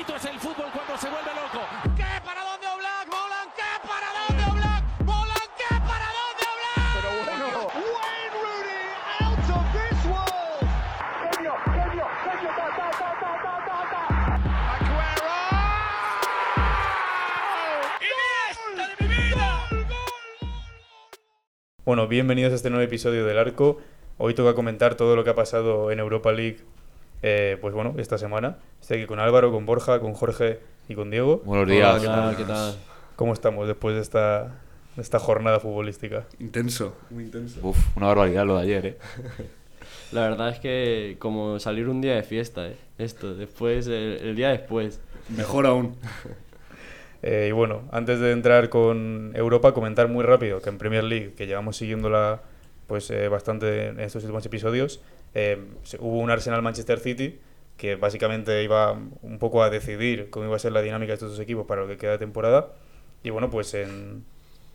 bonito es el fútbol cuando se vuelve loco. ¿Qué? ¿Para dónde Oblak? ¿Molan? ¿Qué? ¿Para dónde Oblak? ¿Molan? ¿Qué? ¿Para dónde Oblak? Pero bueno, Wayne Rooney out of this world. genio, genio, genio, ta, ta, ta, ta, ta, ta, ta. Aguero. ¡Iniesta de mi vida! ¡Gol, gol, Bueno, bienvenidos a este nuevo episodio del Arco. Hoy toca comentar todo lo que ha pasado en Europa League, eh, pues bueno, esta semana. Estoy aquí con Álvaro, con Borja, con Jorge y con Diego. Buenos días. Hola, ¿qué tal? ¿Qué tal? ¿Cómo estamos después de esta, de esta jornada futbolística? Intenso, muy intenso. Uf, una barbaridad lo de ayer, ¿eh? La verdad es que como salir un día de fiesta, ¿eh? Esto, después, el, el día después. Mejor aún. Eh, y bueno, antes de entrar con Europa, comentar muy rápido que en Premier League, que llevamos siguiéndola pues eh, bastante en estos últimos episodios, eh, hubo un Arsenal-Manchester City que básicamente iba un poco a decidir cómo iba a ser la dinámica de estos dos equipos para lo que queda de temporada. Y bueno, pues en,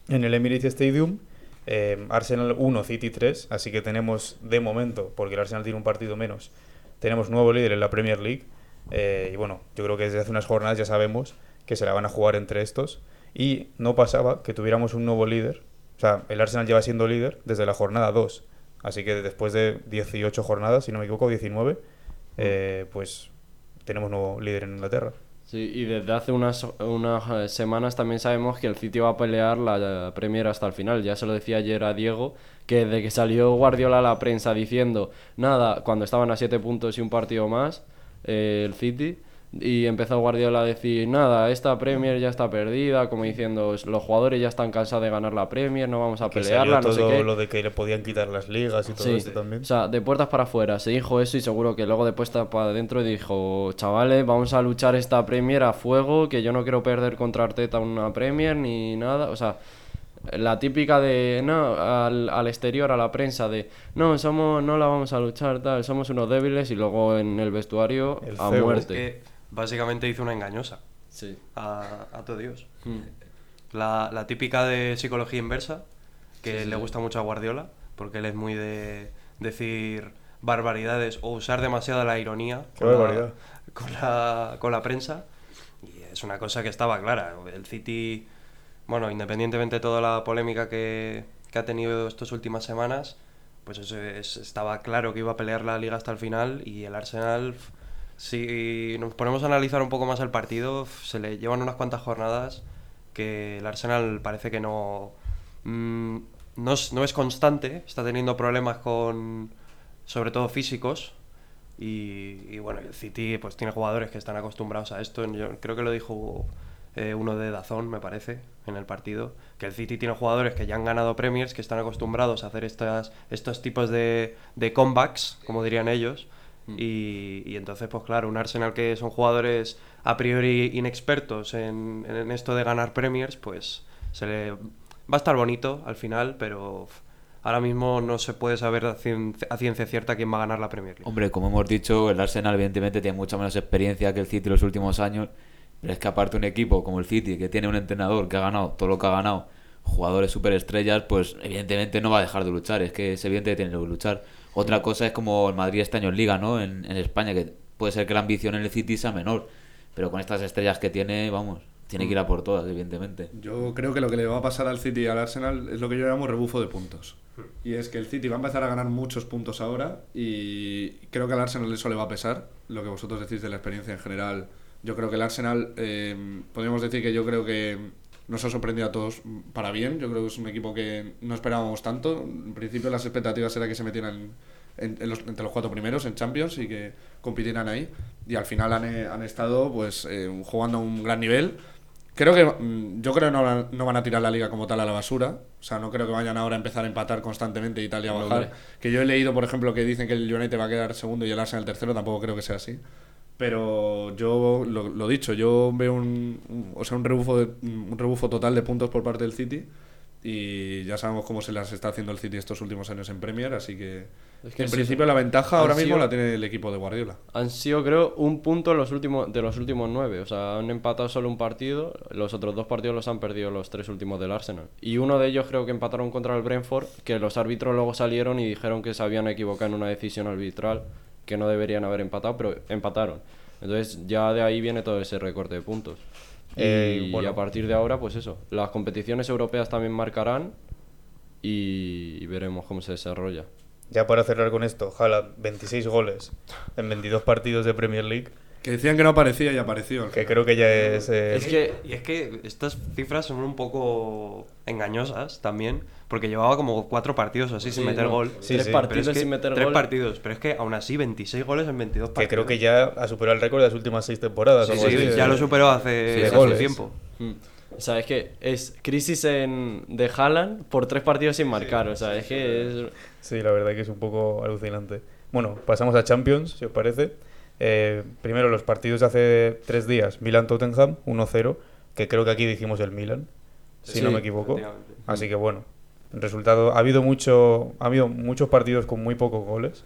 en el Emirates Stadium, eh, Arsenal 1, City 3, así que tenemos de momento, porque el Arsenal tiene un partido menos, tenemos nuevo líder en la Premier League. eh, y bueno, yo creo que desde hace unas jornadas ya sabemos que se la van a jugar entre estos. Y no pasaba que tuviéramos un nuevo líder. O sea, el Arsenal lleva siendo líder desde la jornada 2. Así que después de 18 jornadas, si no me equivoco, 19, eh, pues tenemos nuevo líder en Inglaterra. Sí, y desde hace unas, unas eh, semanas también sabemos que el City va a pelear la Premier hasta el final. Ya se lo decía ayer a Diego, que desde que salió Guardiola a la prensa diciendo, nada, cuando estaban a 7 puntos y un partido más, eh, el City, y empezó Guardiola a decir, nada, esta Premier ya está perdida, como diciendo, los jugadores ya están cansados de ganar la Premier, no vamos a Que pelearla, salió no sé todo qué. lo de que le podían quitar las ligas y todo Sí, esto también. O sea, de puertas para afuera se dijo eso y seguro que luego de puertas para adentro dijo, chavales, vamos a luchar esta Premier a fuego, que yo no quiero perder contra Arteta una Premier ni nada. O sea, la típica de, no, al, al exterior, a la prensa, de, no, somos, no la vamos a luchar, tal, somos unos débiles y luego en el vestuario El a muerte. Básicamente hizo una engañosa Sí. a, a todo Dios. Mm. La, la típica de psicología inversa, que le gusta mucho a Guardiola, porque él es muy de decir barbaridades o usar demasiado la ironía con, la, con, la, con la prensa. Y es una cosa que estaba clara. El City, bueno, independientemente de toda la polémica que, que ha tenido estas últimas semanas, pues eso es- estaba claro que iba a pelear la liga hasta el final y el Arsenal, si nos ponemos a analizar un poco más el partido, se le llevan unas cuantas jornadas que el Arsenal parece que no, mm, no, es, no es constante, está teniendo problemas con, sobre todo físicos, y, y bueno, el City pues tiene jugadores que están acostumbrados a esto. Creo que lo dijo eh, uno de Dazón, me parece, en el partido, que el City tiene jugadores que ya han ganado Premiers, que están acostumbrados a hacer estas, estos tipos de, de comebacks, como dirían ellos. Y, y entonces, pues claro, un Arsenal que son jugadores a priori inexpertos en, en esto de ganar Premiers, pues se le va a estar bonito al final, pero ahora mismo no se puede saber a cien- a ciencia cierta quién va a ganar la Premier League. Hombre, como hemos dicho, el Arsenal evidentemente tiene mucha menos experiencia que el City en los últimos años. Pero es que aparte un equipo como el City, que tiene un entrenador que ha ganado todo lo que ha ganado, jugadores superestrellas, pues evidentemente no va a dejar de luchar. Es que es evidente que tiene que luchar. Otra cosa es como el Madrid este año en Liga, ¿no? En, en España, que puede ser que la ambición en el City sea menor. Pero con estas estrellas que tiene, vamos, tiene que ir a por todas, evidentemente. Yo creo que lo que le va a pasar al City y al Arsenal es lo que yo llamo rebufo de puntos. Y es que el City va a empezar a ganar muchos puntos ahora y creo que al Arsenal eso le va a pesar. Lo que vosotros decís de la experiencia en general. Yo creo que el Arsenal, eh, podríamos decir que yo creo que nos ha sorprendido a todos para bien. Yo creo que es un equipo que no esperábamos tanto. En principio las expectativas era que se metieran en- en los- entre los cuatro primeros en Champions y que compitieran ahí. Y al final han, eh, han estado pues eh, jugando a un gran nivel. Creo que mm, yo creo que no, van- no van a tirar la liga como tal a la basura. O sea, no creo que vayan ahora a empezar a empatar constantemente y tal y a bajar. Que yo he leído, por ejemplo, que dicen que el United va a quedar segundo y el Arsenal tercero. Tampoco creo que sea así. Pero yo, lo, lo dicho, yo veo un, un- o sea, un, rebufo de- un rebufo total de puntos por parte del City. Y ya sabemos cómo se las está haciendo el City estos últimos años en Premier. Así que, Es que en principio, la ventaja ahora mismo sido- la tiene el equipo de Guardiola. Han sido, creo, un punto en los últimos, de los últimos nueve. O sea, han empatado solo un partido. Los otros dos partidos los han perdido los tres últimos del Arsenal. Y uno de ellos creo que empataron contra el Brentford, que los árbitros luego salieron y dijeron que se habían equivocado en una decisión arbitral, que no deberían haber empatado, pero empataron. Entonces ya de ahí viene todo ese recorte de puntos. Y, bueno. y a partir de ahora, pues eso, las competiciones europeas también marcarán y, y veremos cómo se desarrolla. Ya para cerrar con esto, Haaland, 26 goles en 22 partidos de Premier League, Que decían que no aparecía y apareció. que creo que ya es... eh, Es que Y es que estas cifras son un poco engañosas también, porque llevaba como cuatro partidos así sin meter no, gol. Sí, tres sí. Partidos es que- sin meter tres gol. partidos, pero es que aún así 26 goles en 22 que partidos. creo que ya ha superado el récord de las últimas seis temporadas. Sí, algo sí, así, ya lo superó hace, hace goles. tiempo. Mm. O sea, es que es crisis en, de Haaland por tres partidos sin marcar. O sea, es que es... Sí, la verdad que es un poco alucinante. Bueno, pasamos a Champions, si os parece. Eh, primero, los partidos de hace tres días. Milan-Tottenham, 1-0, que creo que aquí dijimos el Milan, si Sí, no me equivoco. Así que bueno, resultado... Ha habido, mucho, ha habido muchos partidos con muy pocos goles.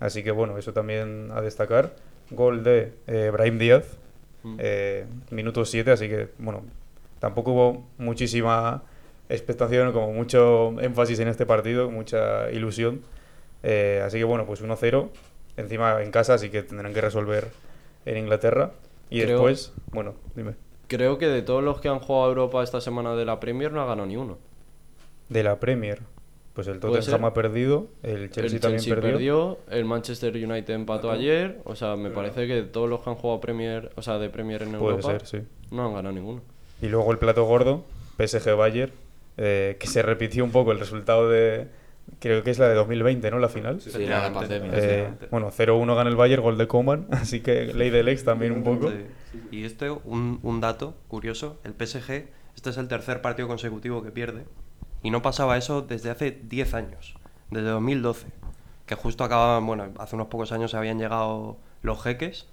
Así que bueno, eso también a destacar. Gol de eh, Brahim Díaz, Mm. eh, minuto 7, así que bueno, tampoco hubo muchísima expectación, como mucho énfasis en este partido, mucha ilusión. Eh, así que bueno, pues 1-0, encima en casa, así que tendrán que resolver en Inglaterra. Y Creo- después, bueno, dime, Creo que de todos los que han jugado a Europa esta semana de la Premier no ha ganado ni uno. De la Premier, pues el ¿Puede Tottenham ha perdido, el Chelsea el también Chelsea perdió. perdió, el Manchester United empató ayer. O sea, me parece que todos los que han jugado Premier, o sea, de Premier en Puede Europa ser, sí. no han ganado ninguno. Y luego el plato gordo, PSG Bayern, eh, que se repitió un poco el resultado de, creo que es la de 2020, ¿no? La final. Sí, la de pandemia. Eh, bueno, 0-1 gana el Bayern, gol de Coman, así que ley del ex también un poco. Sí. Y este, un, un dato curioso, el PSG, este es el tercer partido consecutivo que pierde. Y no pasaba eso desde hace 10 años, desde 2012. Que justo acababan, bueno, hace unos pocos años se habían llegado los jeques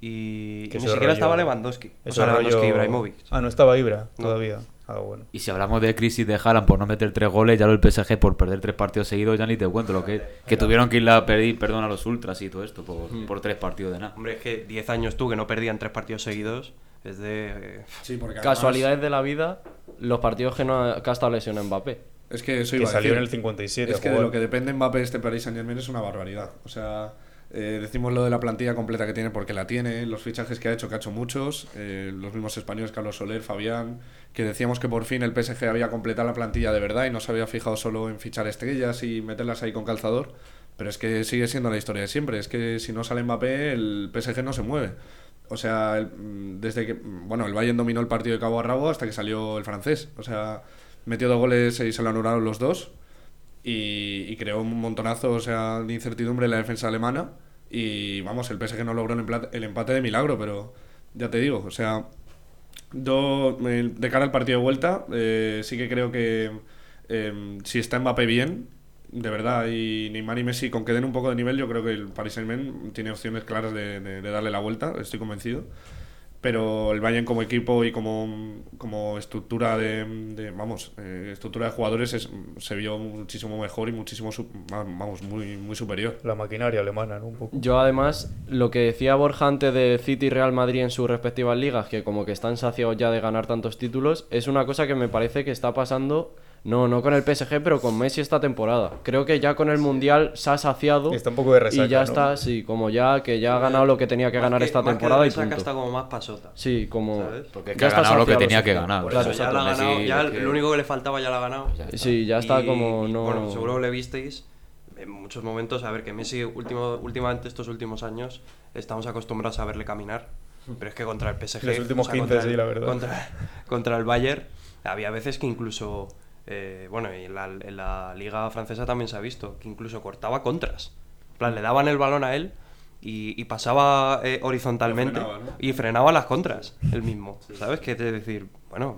y, Que y ni siquiera rollo- estaba Lewandowski. O sea, Lewandowski rollo- y Ibrahimovic. Ah, no estaba Ibra No. todavía. Ah, bueno. Y si hablamos de crisis de Haaland por no meter tres goles, ya lo del PSG por perder tres partidos seguidos, ya ni te cuento lo que que tuvieron que ir a pedir perdón a los ultras y todo esto por, por tres partidos de nada. Hombre, es que 10 años tú que no perdían tres partidos seguidos, es de... eh, Sí, porque además- Casualidades de la vida, los partidos que no ha, que ha estado lesionado Mbappé. Es que eso Que iba a salió decir. en el 57 Es que de lo que depende Mbappé este Paris Saint Germain es una barbaridad. O sea, eh, decimos lo de la plantilla completa que tiene porque la tiene, los fichajes que ha hecho, que ha hecho muchos, eh, los mismos españoles, Carlos Soler, Fabián, que decíamos que por fin el PSG había completado la plantilla de verdad y no se había fijado solo en fichar estrellas y meterlas ahí con calzador. Pero es que sigue siendo la historia de siempre. Es que si no sale Mbappé, el PSG no se mueve. O sea, mm, desde que. mm, Bueno, el Bayern dominó el partido de cabo a rabo hasta que salió el francés. O sea, metió dos goles y se lo anularon los dos y, creó un montonazo o sea, de incertidumbre en la defensa alemana. Y vamos, el PSG no logró el, empate de milagro, pero ya te digo, o sea, eh, de cara al partido de vuelta, eh, sí que creo que eh, si está Mbappé bien, de verdad, y Neymar y Messi con que den un poco de nivel, yo creo que el Paris Saint-Germain tiene opciones claras de, de- de darle la vuelta, estoy convencido. Pero el Bayern como equipo y como, como estructura de, de- vamos, eh, estructura de jugadores es- se vio muchísimo mejor y muchísimo, su- vamos, muy, muy superior. La maquinaria alemana, ¿no? Un poco. Yo además, lo que decía Borja antes de City y Real Madrid en sus respectivas ligas, que como que están saciados ya de ganar tantos títulos, es una cosa que me parece que está pasando, no, no con el PSG, pero con Messi esta temporada. Creo que ya con el Mundial se ha saciado Está un poco de resaca, y ya ¿no? está, sí, como ya que ya ha ganado lo que tenía que más ganar que- esta más que temporada y punto. está como más pasota. Sí, como ¿Sabes? Porque es que ya ha ganado lo que tenía que ganar. Claro, eso ya la ha ganado, Messi, ya que- lo único que le faltaba ya la ha ganado. Ya. Sí, ya está Y- como y, no... Bueno, seguro le visteis en muchos momentos, a ver, que Messi último, últimamente estos últimos años estamos acostumbrados a verle caminar, pero es que contra el PSG... Los últimos 15, contra sí, el- la verdad. Contra, contra el Bayern había veces que incluso... eh, bueno, y en la, en la liga francesa también se ha visto, que incluso cortaba contras. En plan, le daban el balón a él y, y pasaba eh, horizontalmente Lo frenaba, ¿no? y frenaba las contras, él mismo. ¿Sabes? Que te decir, bueno,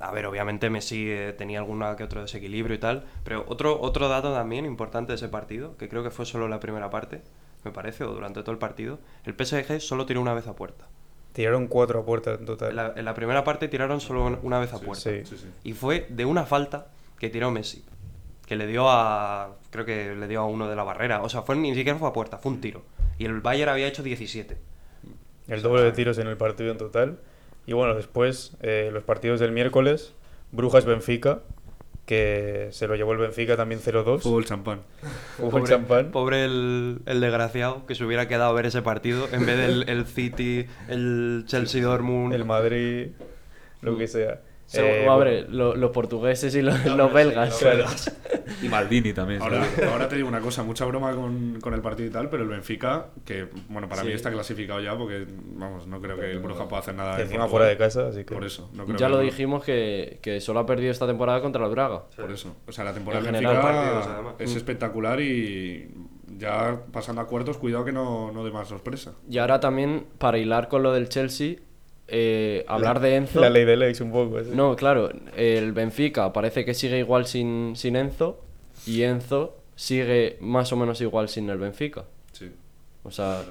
a ver, obviamente Messi eh, tenía alguna que otro desequilibrio y tal, pero otro, otro dato también importante de ese partido, que creo que fue solo la primera parte, me parece, o durante todo el partido, el PSG solo tiró una vez a puerta. Tiraron cuatro a puerta en total. En la, en la primera parte tiraron solo un- una vez a puerta. sí. Y fue de una falta que tiró Messi. Que le dio a. Creo que le dio a uno de la barrera. O sea, fue, ni siquiera fue a puerta, fue un tiro. Y el Bayern había hecho 17. El doble de tiros en el partido en total. Y bueno, después, eh, los partidos del miércoles, Brujas-Benfica, que se lo llevó el Benfica también 0-2. Fútbol champán. Fútbol Pobre, champán. pobre el, el desgraciado que se hubiera quedado a ver ese partido en vez del el City, el Chelsea Dortmund. El Madrid, lo que sea. Eh, lo- los portugueses y los, los belgas. Claro. Y Maldini también. Ahora, te digo una cosa, mucha broma con, con el partido y tal, pero el Benfica, que bueno, para Sí. mí está clasificado ya porque, vamos, no creo que el Bruja pueda hacer nada. Encima fuera de casa, así que. Por eso, no creo Ya que lo no- dijimos que, que solo ha perdido esta temporada contra el Braga. Por eso. O sea, la temporada En del general, Benfica partidos, es Mm. espectacular y ya pasando a cuartos, cuidado que no, no dé más sorpresa. Y ahora también, para hilar con lo del Chelsea, eh, hablar de Enzo. La ley de Lex un poco. así. No, claro, el Benfica parece que sigue igual sin, sin Enzo y Enzo sigue más o menos igual sin el Benfica. Sí. O sea,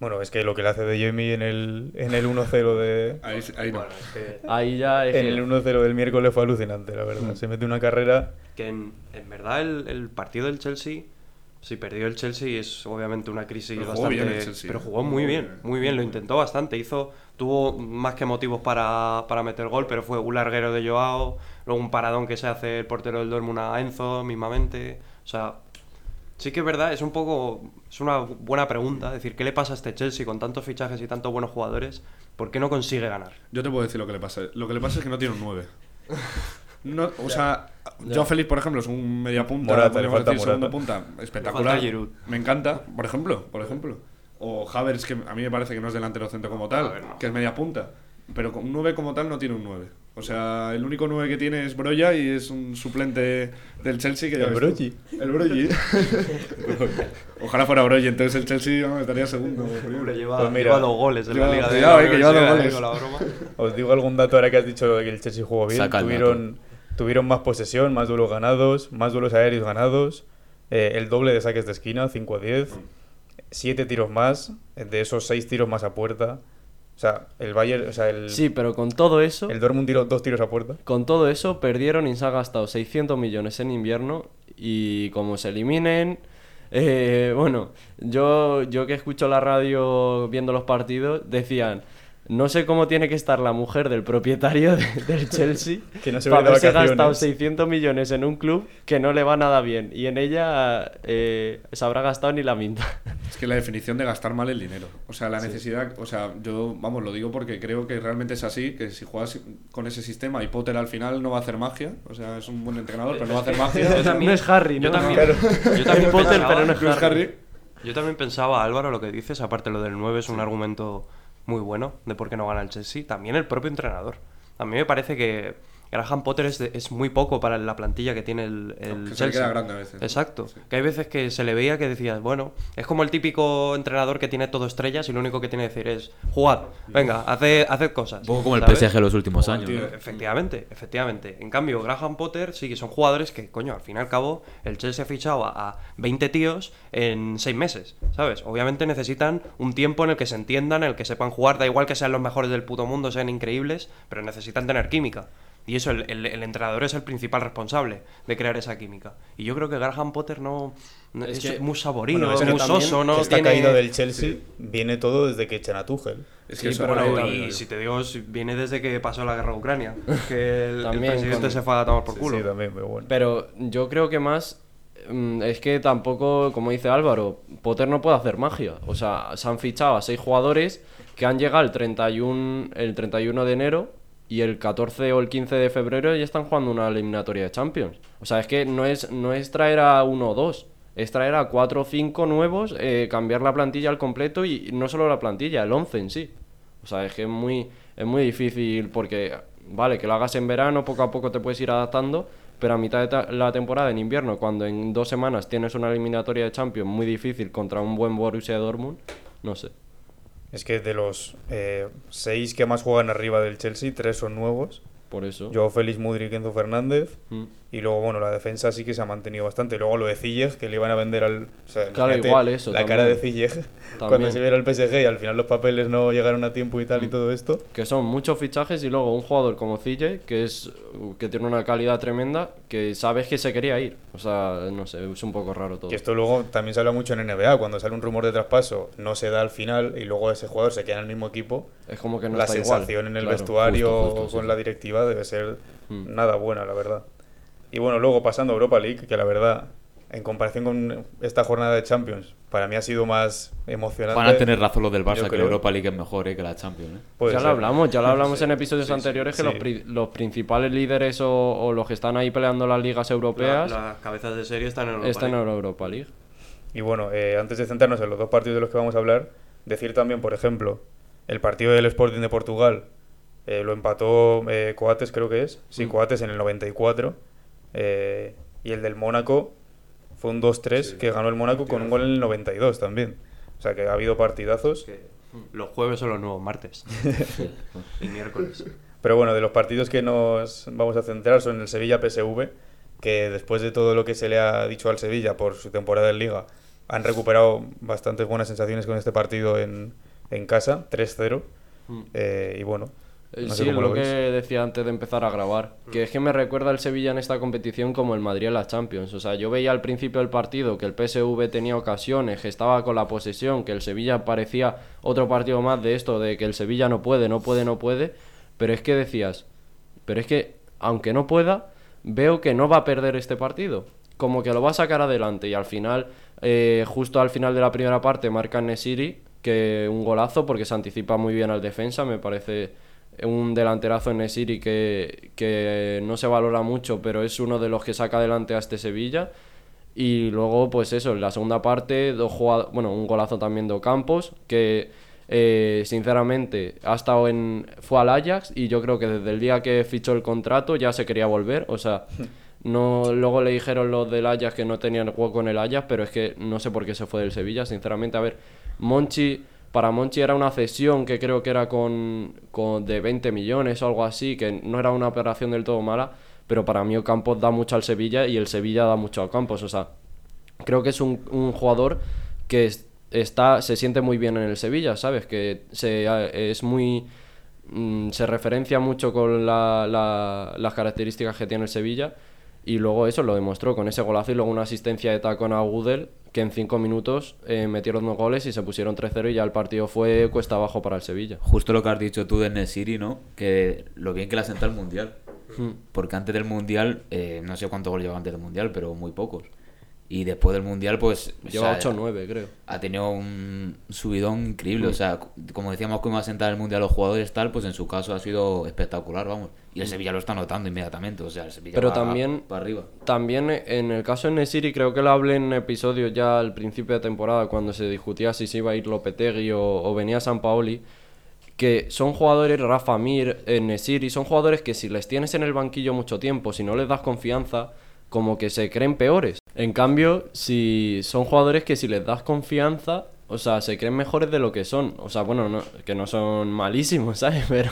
Bueno, es que lo que le hace de Jamie en el, en el 1-0 de. Ahí, ahí no. ahí ya es En que- el 1-0 del miércoles fue alucinante, la verdad. Se mete una carrera. Que en, en verdad el, el partido del Chelsea, si perdió el Chelsea es obviamente una crisis Pero jugó bastante... bien el Chelsea, pero ¿eh? jugó muy bien, muy bien, lo intentó bastante. Hizo, tuvo más que motivos para, para meter gol, pero fue un larguero de Joao, luego un paradón que se hace el portero del Dortmund a Enzo mismamente. O sea, sí que es verdad, es un poco... Es una buena pregunta, es decir, ¿qué le pasa a este Chelsea con tantos fichajes y tantos buenos jugadores? ¿Por qué no consigue ganar? Yo te puedo decir lo que le pasa. Lo que le pasa es que no tiene un 9. No, o sea, Joao Félix, por ejemplo, es un media punta, Morata, le falta decir, segundo punta, espectacular. Me encanta, por ejemplo, por ejemplo. O Havertz, que a mí me parece que no es delantero centro como tal, que es media punta. Pero con un 9 como tal no tiene un 9. O sea, el único 9 que tiene es Broya y es un suplente del Chelsea que ya El. Brogi. El Brogi. Ojalá fuera Brogi, entonces el Chelsea vamos, estaría segundo. Hombre, lleva, Pues mira, lleva dos goles en lleva- la Liga de cuidado, la eh, que lleva dos Universidad, goles. con la broma. Os digo algún dato ahora que has dicho que el Chelsea jugó bien. Saca tuvieron, tuvieron más posesión, más duelos ganados, más duelos aéreos ganados, eh, el doble de saques de esquina, 5 a 10, 7 tiros más, de esos 6 tiros más a puerta. O sea, el Bayern, o sea, el, Sí, pero con todo eso, el Dortmund tiró dos tiros a puerta. con todo eso perdieron y se ha gastado 600 millones en invierno y como se eliminen, eh, bueno, yo yo que escucho la radio viendo los partidos decían no sé cómo tiene que estar la mujer del propietario de- del Chelsea Que no se para haberse gastado vacaciones. 600 millones en un club que no le va nada bien y en ella eh, se habrá gastado ni la minta. Es que la definición de gastar mal el dinero. O sea, la necesidad. O sea, yo, vamos, lo digo porque creo que realmente es así: que si juegas con ese sistema y Potter al final no va a hacer magia. O sea, es un buen entrenador, pero no va a hacer magia. Yo también- no es Harry, yo ¿no? también- Claro. yo también Es Potter, pensaba- pero no es No es Harry. Harry. Yo también pensaba, Álvaro, lo que dices, aparte lo del 9 es un argumento muy bueno de por qué no gana el Chelsea. También el propio entrenador. A mí me parece que Graham Potter es, de- es muy poco para la plantilla que tiene el, el Que se le Chelsea. queda grande a veces. Exacto. Sí. Que hay veces que se le veía que decías, bueno, es como el típico entrenador que tiene todo estrellas y lo único que tiene que decir es, jugad, venga, haced, haced cosas. Un poco como el. PSG los últimos Como años. tío. ¿no? Efectivamente, efectivamente. En cambio, Graham Potter sí que son jugadores que, coño, al fin y al cabo, el Chelsea ha fichado a, a 20 tíos en 6 meses, ¿sabes? Obviamente necesitan un tiempo en el que se entiendan, en el que sepan jugar, da igual que sean los mejores del puto mundo, sean increíbles, pero necesitan tener química. Y eso, el, el- el entrenador es el principal responsable de crear esa química. Y yo creo que Graham Potter no. no- Es es, que- muy saborino, Bueno, es muy soso, no Esta tiene- caída del Chelsea viene todo desde que echan a Tuchel. Es Sí, que una- Bueno, y si te digo, viene desde que pasó la guerra de Ucrania, que el, el También, presidente con- se fue a tomar por Sí, culo. sí, también, pero bueno. Pero yo creo que más mm, es que tampoco, como dice Álvaro, Potter no puede hacer magia. O sea, se han fichado a seis jugadores que han llegado el 31, el 31 de enero y el 14 o el 15 de febrero ya están jugando una eliminatoria de Champions. O sea, es que no es, no es traer a uno o dos, es traer a cuatro o cinco nuevos, eh, cambiar la plantilla al completo y no solo la plantilla, el 11 en sí. O sea, es que es muy, es muy difícil porque, vale, que lo hagas en verano, poco a poco te puedes ir adaptando, pero a mitad de la temporada en invierno, cuando en dos semanas tienes una eliminatoria de Champions muy difícil contra un buen Borussia Dortmund, no sé. Es que de los eh, seis que más juegan arriba del Chelsea, tres son nuevos. Por eso. Joao Félix, Mudrik, Enzo Fernández. Mm. Y luego, bueno, la defensa sí que se ha mantenido bastante. Luego lo de Ziyech, que le iban a vender al... o sea, Claro, igual eso La cara de. Ziyech cuando se viera el PSG y al final los papeles no llegaron a tiempo y tal y todo esto. Que son muchos fichajes y luego un jugador como CJ, que es que tiene una calidad tremenda, que sabes que se quería ir. O sea, no sé, es un poco raro todo. Y esto luego también se habla mucho en NBA. Cuando sale un rumor de traspaso, no se da al final y luego ese jugador se queda en el mismo equipo. Es como que no la está sensación igual. en el Claro, vestuario justo, justo, con sí. la directiva debe ser Mm. nada buena, la verdad. Y bueno, luego pasando a Europa League, que la verdad, en comparación con esta jornada de Champions, para mí ha sido más emocionante. Van a tener razón los del Barça, que la. Europa League es mejor eh, que la Champions. ¿eh? Puede ya ser. lo hablamos, ya lo hablamos Sí. en episodios Sí, sí, anteriores que sí. los, pri- los principales líderes o, o los que están ahí peleando las ligas europeas La- las cabezas de serie están en Europa están en League. la Europa League. Y bueno, eh, antes de centrarnos en los dos partidos de los que vamos a hablar, decir también, por ejemplo, el partido del Sporting de Portugal eh, lo empató eh, Coates, creo que es. Sí, Mm. Coates en el 94. eh, y el del Mónaco fue un 2-3 que ganó el Mónaco con un gol en el 92 también. O sea que ha habido partidazos. Que Los jueves son los nuevos martes. y miércoles. Pero bueno, de los partidos que nos vamos a centrar son el Sevilla-PSV, que después de todo lo que se le ha dicho al Sevilla por su temporada en Liga, han recuperado bastantes buenas sensaciones con este partido en, en casa, 3-0. Mm. Eh, y bueno, no sí, es lo lo que decía antes de empezar a grabar. Que es que me recuerda el Sevilla en esta competición como el Madrid en la Champions. O sea, yo veía al principio del partido que el PSV tenía ocasiones, que estaba con la posesión, que el Sevilla parecía otro partido más de esto, de que el Sevilla no puede, no puede, no puede. Pero es que decías, pero es que aunque no pueda, veo que no va a perder este partido. Como que lo va a sacar adelante y al final, eh, justo al final de la primera parte, marca Nesiri, que un golazo porque se anticipa muy bien al defensa, me parece un delanterazo en Nesiri que, que no se valora mucho, pero es uno de los que saca adelante a este Sevilla. Y luego, pues eso, en la segunda parte, dos jugad- bueno, un golazo también de Ocampos, que eh, sinceramente ha estado en. fue al Ajax y yo creo que desde el día que fichó el contrato ya se quería volver. O sea, no luego le dijeron los del Ajax que no tenían juego en el Ajax, pero es que no sé por qué se fue del Sevilla, sinceramente. A ver, Monchi. Para Monchi era una cesión que creo que era con, con de 20 millones o algo así, que no era una operación del todo mala, pero para mí Ocampos da mucho al Sevilla y el Sevilla da mucho a Ocampos. O sea, creo que es un, jugador que es- está se siente muy bien en el Sevilla, ¿sabes? Que se, es muy mm, se referencia mucho con la- la- las características que tiene el Sevilla y luego eso lo demostró con ese golazo y luego una asistencia de tacón a Gudel que en cinco minutos eh, metieron dos goles y se pusieron 3-0 y ya el partido fue cuesta abajo para el Sevilla. Justo lo que has dicho tú de Nesiri, ¿no? Que lo bien que le ha sentado el Mundial. Hmm. Porque antes del Mundial, eh, no sé cuántos goles llevaba antes del Mundial, pero muy pocos. Y después del Mundial, pues... o Lleva sea, 8 o 9, creo. ha tenido un subidón increíble. Mm. O sea, como decíamos que iba a sentar el mundial a los jugadores tal, pues en su caso ha sido espectacular, vamos. Y el Sevilla lo está notando inmediatamente. O sea, el Sevilla Mm. Pero va también- para arriba. También en el caso de Nesiri, creo que lo hablé en episodios ya al principio de temporada, cuando se discutía si se iba a ir Lopetegui o, o venía San Paoli, que son jugadores, Rafa Mir, eh, Nesiri, son jugadores que si les tienes en el banquillo mucho tiempo, si no les das confianza, como que se creen peores. En cambio, si son jugadores que si les das confianza, o sea, se creen mejores de lo que son. O sea, bueno, no, que no son malísimos, ¿sabes? Pero,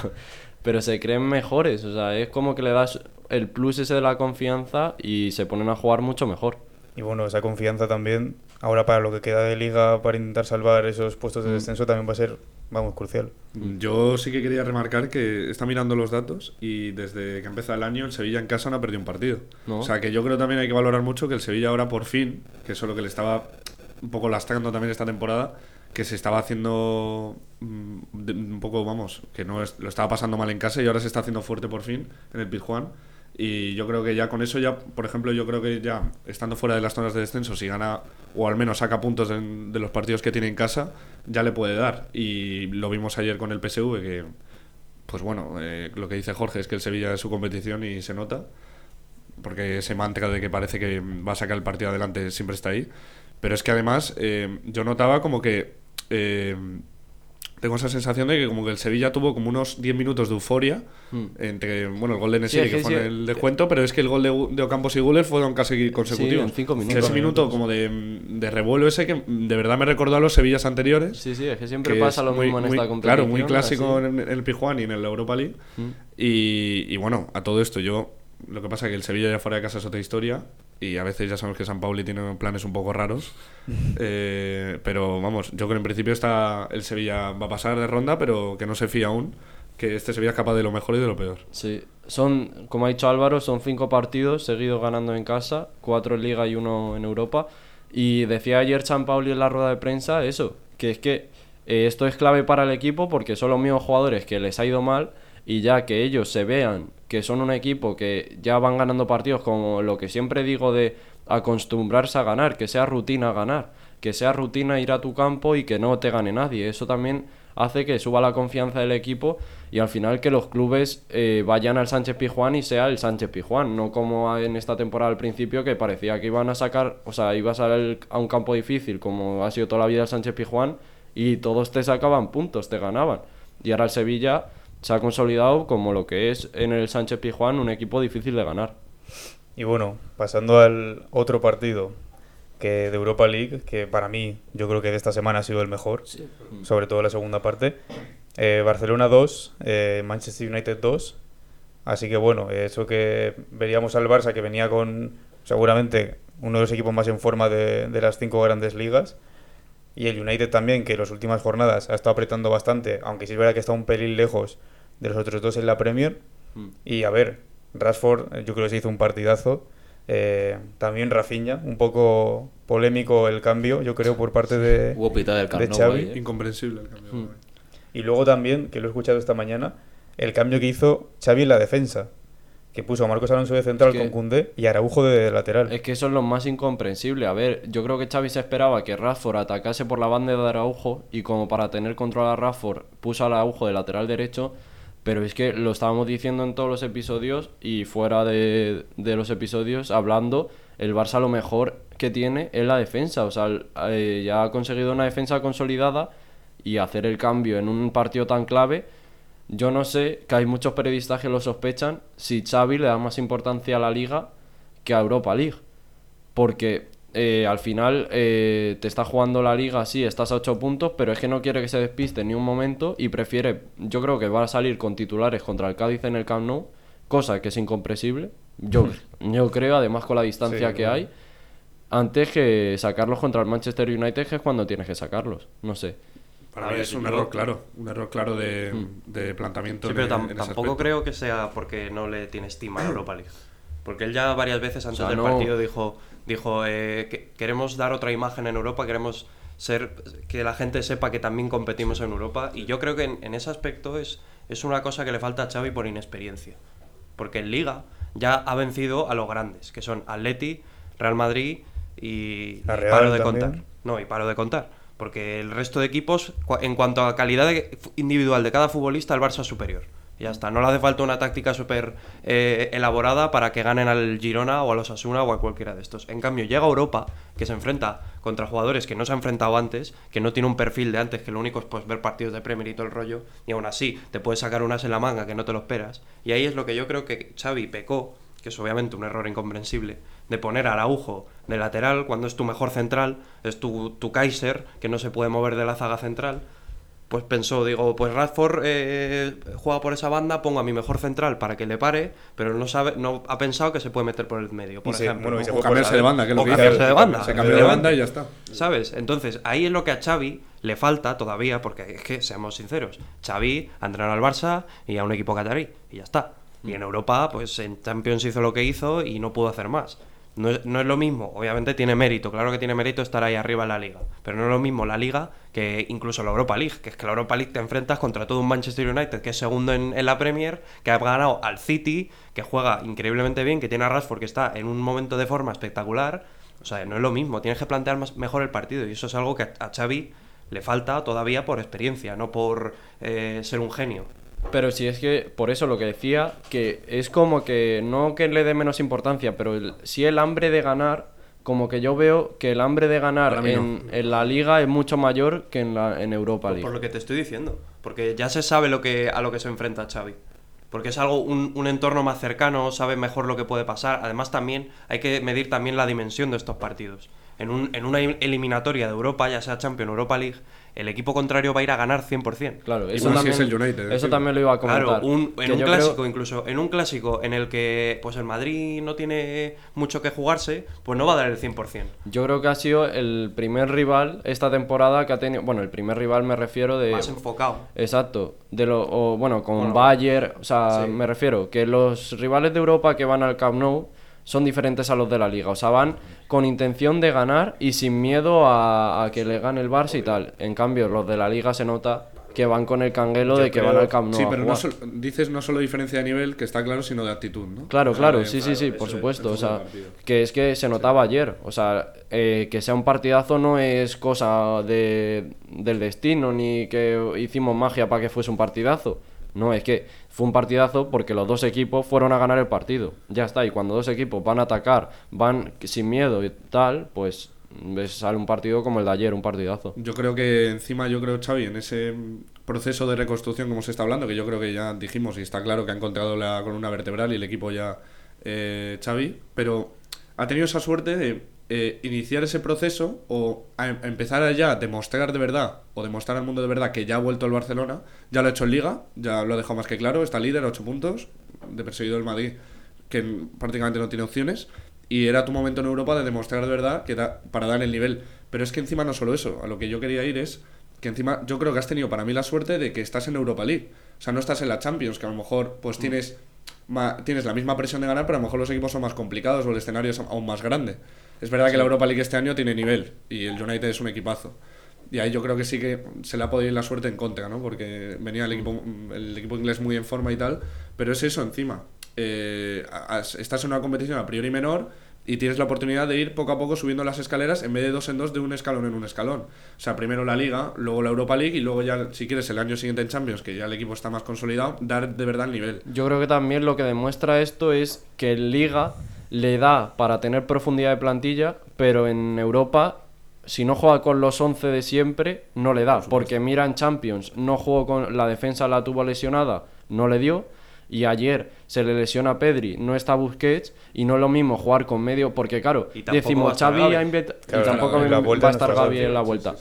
pero se creen mejores. O sea, es como que le das el plus ese de la confianza y se ponen a jugar mucho mejor. Y bueno, esa confianza también, ahora para lo que queda de liga, para intentar salvar esos puestos Mm. de descenso, también va a ser, vamos, crucial. Yo sí que quería remarcar que está mirando los datos y desde que empieza el año el Sevilla en casa no ha perdido un partido. No. O sea que yo creo también hay que valorar mucho que el Sevilla ahora por fin, que eso es lo que le estaba un poco lastrando también esta temporada, que se estaba haciendo mm, un poco, vamos, que no es- lo estaba pasando mal en casa y ahora se está haciendo fuerte por fin en el Pizjuán. Y yo creo que ya con eso, ya, por ejemplo, yo creo que ya estando fuera de las zonas de descenso, si gana o al menos saca puntos de, los partidos que tiene en casa, ya le puede dar. Y lo vimos ayer con el PSV, que, pues bueno, eh, lo que dice Jorge es que el Sevilla es su competición y se nota, porque ese mantra de que parece que va a sacar el partido adelante siempre está ahí. Pero es que además eh, yo notaba como que eh, tengo esa sensación de que como que el Sevilla tuvo como unos 10 minutos de euforia Mm. entre, bueno, el gol de Nesiri es que fue sí, en el descuento, pero es que el gol de, de Ocampos y Guller fueron casi consecutivos. en cinco minutos. Ese minuto como de, de revuelo ese que de verdad me recordó a los Sevillas anteriores. Sí, sí, es que siempre que pasa lo muy- mismo en muy- esta competición. Claro, muy clásico así. en, el Pijuán y en el Europa League. Mm. Y, y bueno, a todo esto yo... Lo que pasa es que el Sevilla ya fuera de casa es otra historia y a veces ya sabemos que San Pauli tiene planes un poco raros. Eh, pero vamos, yo creo que en principio está el Sevilla va a pasar de ronda, pero que no se fía aún, que este Sevilla es capaz de lo mejor y de lo peor. Sí, son, como ha dicho Álvaro, son cinco partidos seguidos ganando en casa, cuatro en Liga y uno en Europa. Y decía ayer San Pauli en la rueda de prensa eso, que es que eh, esto es clave para el equipo porque son los mismos jugadores que les ha ido mal y ya que ellos se vean que son un equipo que ya van ganando partidos como lo que siempre digo de acostumbrarse a ganar, que sea rutina ganar, que sea rutina ir a tu campo y que no te gane nadie. Eso también hace que suba la confianza del equipo y al final que los clubes eh, vayan al Sánchez Pijuán y sea el Sánchez Pijuán, no como en esta temporada al principio que parecía que iban a sacar, o sea, ibas a, a un campo difícil como ha sido toda la vida el Sánchez Pijuán y todos te sacaban puntos, te ganaban. Y ahora el Sevilla se ha consolidado como lo que es en el Sánchez Pijuán un equipo difícil de ganar. Y bueno, pasando al otro partido que de Europa League, que para mí yo creo que de esta semana ha sido el mejor, sobre todo la segunda parte. Eh, Barcelona 2, eh, Manchester United 2. Así que bueno, eso que veríamos al Barça que venía con seguramente uno de los equipos más en forma de, de las cinco grandes ligas. Y el United también, que en las últimas jornadas ha estado apretando bastante, aunque sí es verdad que está un pelín lejos de los otros dos en la Premier. Mm. Y a ver, Rashford eh, yo creo que se hizo un partidazo. Eh, también Rafinha, un poco polémico el cambio, yo creo, por parte de, Hubo del de Nou Xavi. ahí, ¿eh? Incomprensible el cambio. Hmm. Y luego también, que lo he escuchado esta mañana, el cambio que hizo Xavi en la defensa. Que puso a Marcos Alonso de central Es que- con Koundé y Araujo de lateral. Es que eso es lo más incomprensible. A ver, yo creo que Xavi se esperaba que Rashford atacase por la banda de Araujo y como para tener control a Rashford puso a Araujo de lateral derecho, pero es que lo estábamos diciendo en todos los episodios y fuera de, de los episodios hablando, el Barça lo mejor que tiene es la defensa. O sea, eh, ya ha conseguido una defensa consolidada y hacer el cambio en un partido tan clave. Yo no sé, que hay muchos periodistas que lo sospechan, si Xavi le da más importancia a la liga que a Europa League. Porque eh, al final eh, te está jugando la liga, sí, estás a 8 puntos, pero es que no quiere que se despiste ni un momento y prefiere, yo creo que va a salir con titulares contra el Cádiz en el Camp Nou, cosa que es incomprensible, yo, yo creo, además con la distancia Sí, que hay, antes que sacarlos contra el Manchester United, que es cuando tienes que sacarlos, no sé. Para mí ver, es un yo- error claro, un error claro de, Hmm. de planteamiento. Sí, pero en- tam- en ese tampoco aspecto. creo que sea porque no le tiene estima a Europa League. Porque él ya varias veces antes sea, del no- partido dijo, dijo eh, que queremos dar otra imagen en Europa, queremos ser que la gente sepa que también competimos en Europa. Y yo creo que en, en ese aspecto es, es una cosa que le falta a Xavi por inexperiencia. Porque en Liga ya ha vencido a los grandes, que son Atleti, Real Madrid y, y Real paro de también. contar. No, y paro de contar. Porque el resto de equipos, en cuanto a calidad de- individual de cada futbolista, el Barça es superior. Y ya está. No le hace falta una táctica súper eh, elaborada para que ganen al Girona o a los Asuna o a cualquiera de estos. En cambio, llega Europa, que se enfrenta contra jugadores que no se ha enfrentado antes, que no tiene un perfil de antes, que lo único es pues, ver partidos de Premier y todo el rollo, y aún así te puedes sacar unas en la manga que no te lo esperas. Y ahí es lo que yo creo que Xavi pecó, que es obviamente un error incomprensible, de poner a Araujo de lateral cuando es tu mejor central, es tu, tu Kaiser, que no se puede mover de la zaga central. Pues pensó, digo, pues Radford eh, juega por esa banda, pongo a mi mejor central para que le pare, pero no sabe, no ha pensado que se puede meter por el medio, por ejemplo. bueno, y se O cambiarse de banda, que es lo que cambiarse de banda. Se cambió de banda y ya está. ¿Sabes? Entonces, ahí es lo que a Xavi le falta todavía, porque es que, seamos sinceros, Xavi ha entrenado al Barça y a un equipo catarí, y ya está. Y en Europa, pues en Champions hizo lo que hizo y no pudo hacer más. No es, no es lo mismo, obviamente tiene mérito, claro que tiene mérito estar ahí arriba en la liga, pero no es lo mismo la liga que incluso la Europa League, que es que la Europa League te enfrentas contra todo un Manchester United que es segundo en, en la Premier, que ha ganado al City, que juega increíblemente bien, que tiene a Rashford que está en un momento de forma espectacular, o sea, no es lo mismo, tienes que plantear más, mejor el partido y eso es algo que a, a Xavi le falta todavía por experiencia, no por eh, ser un genio. Pero si es que, por eso lo que decía, que es como que, no que le dé menos importancia, pero el, si el hambre de ganar, como que yo veo que el hambre de ganar no. en, en la liga es mucho mayor que en, la, en Europa Por, League. por lo que te estoy diciendo. Porque ya se sabe lo que, a lo que se enfrenta Xavi. Porque es algo, un, un entorno más cercano, sabe mejor lo que puede pasar. Además, también hay que medir también la dimensión de estos partidos. En, un, en una eliminatoria de Europa, ya sea Champions Europa League, el equipo contrario va a ir a ganar 100%. Claro, eso también, es el United, eso también lo iba a comentar. Claro, un- en un clásico creo- incluso, en un clásico en el que pues el Madrid no tiene mucho que jugarse, pues no va a dar el 100%. Yo creo que ha sido el primer rival esta temporada que ha tenido. Bueno, el primer rival me refiero de. Más enfocado. Exacto. De lo, o, bueno, con Bueno, Bayern. O sea, sí. me refiero que los rivales de Europa que van al Camp Nou son diferentes a los de la liga. O sea, van con intención de ganar y sin miedo a, a que le gane el Barça y tal. En cambio, los de la liga se nota que van con el canguelo Yo de que creo- van al Camp Nou sí, pero no dices no solo diferencia de nivel, que está claro, sino de actitud, ¿no? Claro, sea, claro, sí, sí, claro, sí, por es, supuesto. O sea, que es que se notaba ayer. O sea, eh, que sea un partidazo no es cosa de, del destino ni que hicimos magia para que fuese un partidazo. No, es que fue un partidazo porque los dos equipos fueron a ganar el partido. Ya está, y cuando dos equipos van a atacar, van sin miedo y tal, pues sale un partido como el de ayer, un partidazo. Yo creo que encima, yo creo, Xavi, en ese proceso de reconstrucción como se está hablando, que yo creo que ya dijimos y está claro que ha encontrado la columna vertebral y el equipo ya, eh, Xavi, pero ha tenido esa suerte de eh, iniciar ese proceso o a em- empezar a ya demostrar de verdad o demostrar al mundo de verdad que ya ha vuelto el Barcelona, ya lo ha hecho en Liga, ya lo ha dejado más que claro, está líder, 8 puntos, de perseguido el Madrid, que prácticamente no tiene opciones. Y era tu momento en Europa de demostrar de verdad que da, para dar el nivel. Pero es que encima no solo eso, a lo que yo quería ir es que encima yo creo que has tenido para mí la suerte de que estás en Europa League. O sea, no estás en la Champions, que a lo mejor pues tienes, ma- tienes la misma presión de ganar, pero a lo mejor los equipos son más complicados o el escenario es aún más grande. Es verdad que la Europa League este año tiene nivel y el United es un equipazo. Y ahí yo creo que sí que se le ha podido ir la suerte en contra, ¿no? Porque venía el equipo, el equipo inglés muy en forma y tal, pero es eso encima. Eh, estás en una competición a priori menor y tienes la oportunidad de ir poco a poco subiendo las escaleras en vez de dos en dos de un escalón en un escalón. O sea, primero la Liga, luego la Europa League y luego ya, si quieres, el año siguiente en Champions, que ya el equipo está más consolidado, dar de verdad el nivel. Yo creo que también lo que demuestra esto es que en Liga le da para tener profundidad de plantilla, pero en Europa, si no juega con los 11 de siempre, no le da. Porque mira en Champions, no jugó con la defensa, la tuvo lesionada, no le dio. Y ayer se le lesiona a Pedri, no está Busquets, y no es lo mismo jugar con medio, porque claro, decimos Xavi ha inventado. Claro, y tampoco la va a estar Gavi, en la sí, vuelta.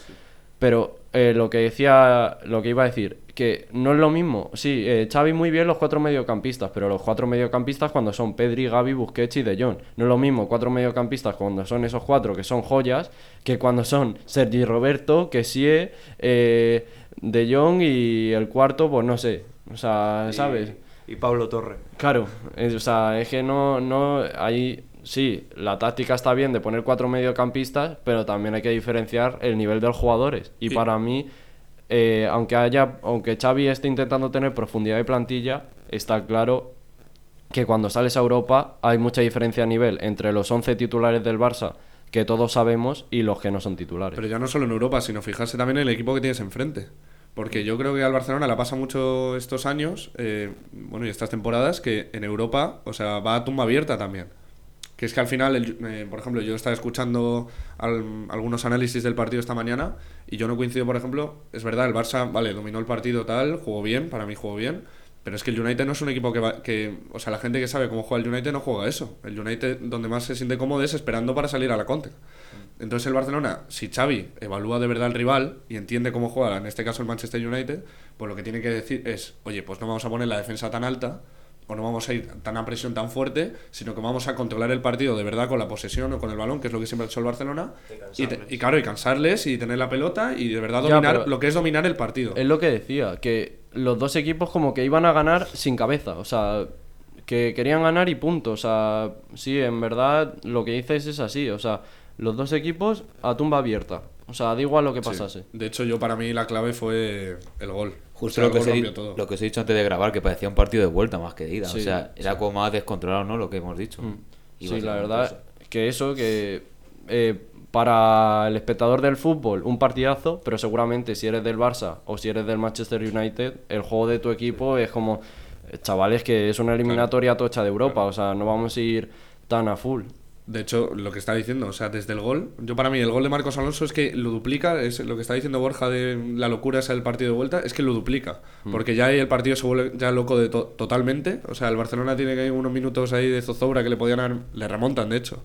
Pero eh, lo que decía, lo que iba a decir, que no es lo mismo. Sí, eh, Xavi muy bien los cuatro mediocampistas, pero los cuatro mediocampistas cuando son Pedri, Gavi, Busquets y De Jong. No es lo mismo cuatro mediocampistas cuando son esos cuatro que son joyas, que cuando son Sergi Roberto, Kessie, eh, De Jong y el cuarto, pues no sé. O sea, ¿sabes? Y Pablo Torre. Claro, es- o sea, es que no, no, ahí sí, la táctica está bien de poner cuatro mediocampistas, pero también hay que diferenciar el nivel de los jugadores. Y Y- para mí, eh, aunque haya, aunque Xavi esté intentando tener profundidad de plantilla, está claro que cuando sales a Europa hay mucha diferencia a nivel entre los 11 titulares del Barça, que todos sabemos, y los que no son titulares. Pero ya no solo en Europa, sino fijarse también en el equipo que tienes enfrente. Porque yo creo que al Barcelona le pasa mucho estos años, eh, bueno, y estas temporadas, que en Europa, o sea, va a tumba abierta también. Que es que al final, el- eh, por ejemplo, yo estaba escuchando al- algunos análisis del partido esta mañana y yo no coincido, por ejemplo, es verdad, el Barça, vale, dominó el partido tal, jugó bien, para mí jugó bien, pero es que el United no es un equipo que, va, que o sea, la gente que sabe cómo juega el United no juega eso. El United donde más se siente cómodo es esperando para salir a la contra. Entonces el Barcelona, si Xavi evalúa de verdad al rival y entiende cómo juega, en este caso el Manchester United, pues lo que tiene que decir es, oye, pues no vamos a poner la defensa tan alta o no vamos a ir tan a presión tan fuerte, sino que vamos a controlar el partido de verdad con la posesión o con el balón, que es lo que siempre ha hecho el Barcelona, y, te- y claro, y cansarles y tener la pelota y de verdad dominar lo que es dominar el partido. Es lo que decía, que los dos equipos como que iban a ganar sin cabeza, o sea, que querían ganar y punto, o sea, sí, en verdad lo que dices es así, o sea, los dos equipos a tumba abierta, o sea, da igual lo que Sí. pasase. De hecho, yo para mí la clave fue el gol. Justo O sea, lo, que todo. lo que os he dicho antes de grabar, que parecía un partido de vuelta más que de ida. Sí, o sea, era como más descontrolado, ¿no? Lo que hemos dicho. Mm. Y Sí, la verdad eso. que eso, que eh, para el espectador del fútbol un partidazo, pero seguramente si eres del Barça o si eres del Manchester United, el juego de tu equipo es como, eh, chavales, que es una eliminatoria tocha de Europa, o sea, no vamos a ir tan a full. De hecho, lo que está diciendo, o sea, desde el gol, yo para mí el gol de Marcos Alonso es que lo duplica, es lo que está diciendo Borja de la locura esa del partido de vuelta, es que lo duplica, porque ya ahí el partido se vuelve ya loco de to- totalmente, o sea, el Barcelona tiene que unos minutos ahí de zozobra que le podían haber- le remontan de hecho.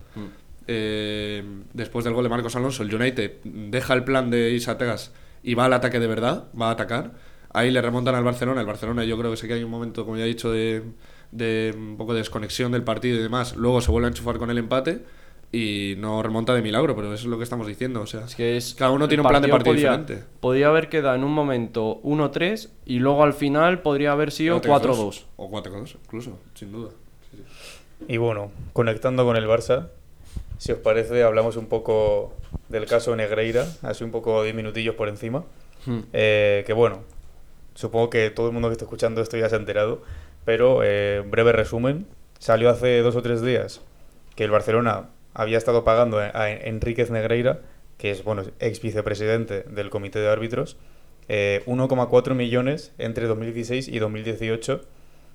Eh, después del gol de Marcos Alonso, el United deja el plan de atrás y va al ataque de verdad, va a atacar. Ahí le remontan al Barcelona. El Barcelona, yo creo que sé que hay un momento, como ya he dicho, de, de un poco de desconexión del partido y demás. Luego se vuelve a enchufar con el empate y no remonta de milagro, pero eso es lo que estamos diciendo. O sea, Es que es, cada uno tiene un plan de partido podía, diferente. Podría haber quedado en un momento 1-3 y luego al final podría haber sido 4-2. O 4-2, incluso, sin duda. Y bueno, conectando con el Barça, si os parece, hablamos un poco del caso Negreira, así un poco 10 minutillos por encima. Hmm. Eh, que bueno, supongo que todo el mundo que está escuchando esto ya se ha enterado, pero eh, breve resumen, salió hace dos o tres días que el Barcelona había estado pagando a, Enríquez Negreira, que es bueno, ex vicepresidente del comité de árbitros, eh, 1,4 millones entre 2016 y 2018,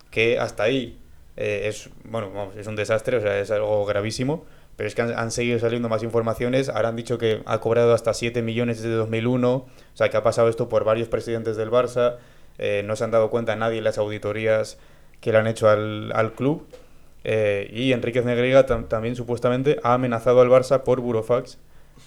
que hasta ahí eh, es, bueno, es un desastre, o sea, es algo gravísimo, pero es que han, han seguido saliendo más informaciones, ahora han dicho que ha cobrado hasta 7 millones desde 2001, o sea, que ha pasado esto por varios presidentes del Barça, eh, no se han dado cuenta nadie en las auditorías que le han hecho al, al club, eh, y Enríquez Negreira tam- también supuestamente ha amenazado al Barça por Burofax,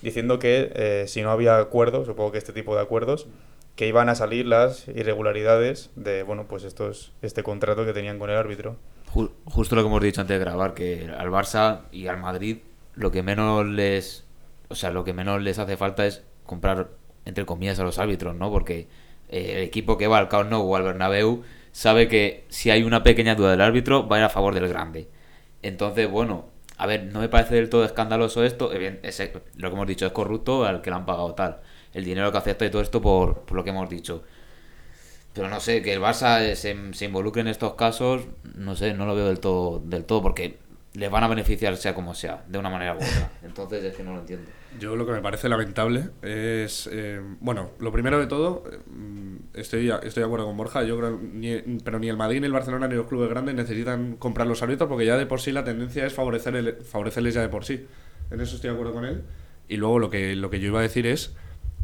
diciendo que eh, si no había acuerdos, supongo que este tipo de acuerdos, que iban a salir las irregularidades de bueno pues estos este contrato que tenían con el árbitro. Ju- justo lo que hemos dicho antes de grabar, que al Barça y al Madrid lo que menos les, o sea, lo que menos les hace falta es comprar entre comillas a los árbitros, ¿no? Porque eh, el equipo que va al Camp Nou o al Bernabéu sabe que si hay una pequeña duda del árbitro va a ir a favor del grande. Entonces, bueno, a ver, no me parece del todo escandaloso esto. Ese- lo que hemos dicho es corrupto al que le han pagado tal. El dinero que acepta y todo esto por, por lo que hemos dicho. Pero no sé, que el Barça eh, se, involucre en estos casos, no sé, no lo veo del todo, del todo, porque les van a beneficiar sea como sea, de una manera u otra. Entonces es que no lo entiendo. Yo lo que me parece lamentable es, eh, bueno, lo primero de todo, eh, estoy, estoy de acuerdo con Borja, yo creo, ni, pero ni el Madrid, ni el Barcelona, ni los clubes grandes necesitan comprar los árbitros porque ya de por sí la tendencia es favorecer el- favorecerles ya de por sí. En eso estoy de acuerdo con él. Y luego lo que, lo que yo iba a decir es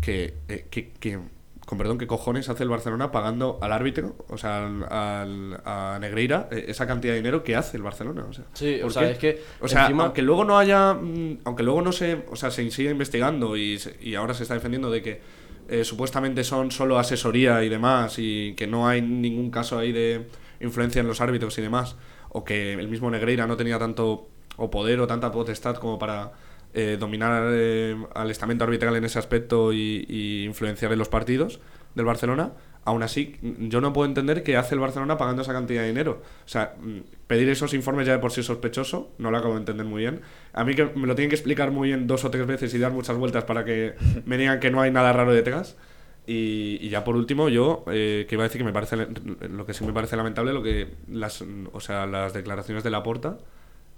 que, eh, que, que, con perdón, ¿qué cojones hace el Barcelona pagando al árbitro, o sea, al, al- a Negreira, eh, esa cantidad de dinero que hace el Barcelona? O sea, Sí, es que O sea, encima- aunque luego no haya. mm, Aunque luego no se. O sea, se sigue investigando y, y ahora se está defendiendo de que eh, supuestamente son solo asesoría y demás y que no hay ningún caso ahí de influencia en los árbitros y demás. O que el mismo Negreira no tenía tanto o poder o tanta potestad como para eh, dominar eh, al estamento arbitral en ese aspecto y, y influenciar en los partidos del Barcelona. Aún así, yo no puedo entender qué hace el Barcelona pagando esa cantidad de dinero. O sea, mm, pedir esos informes ya de por sí es sospechoso, no lo acabo de entender muy bien. A mí que me lo tienen que explicar muy bien dos o tres veces y dar muchas vueltas para que me digan que no hay nada raro detrás. Y, y ya por último, yo eh, que iba a decir que me parece lo que sí me parece lamentable, lo que las, o sea, las declaraciones de Laporta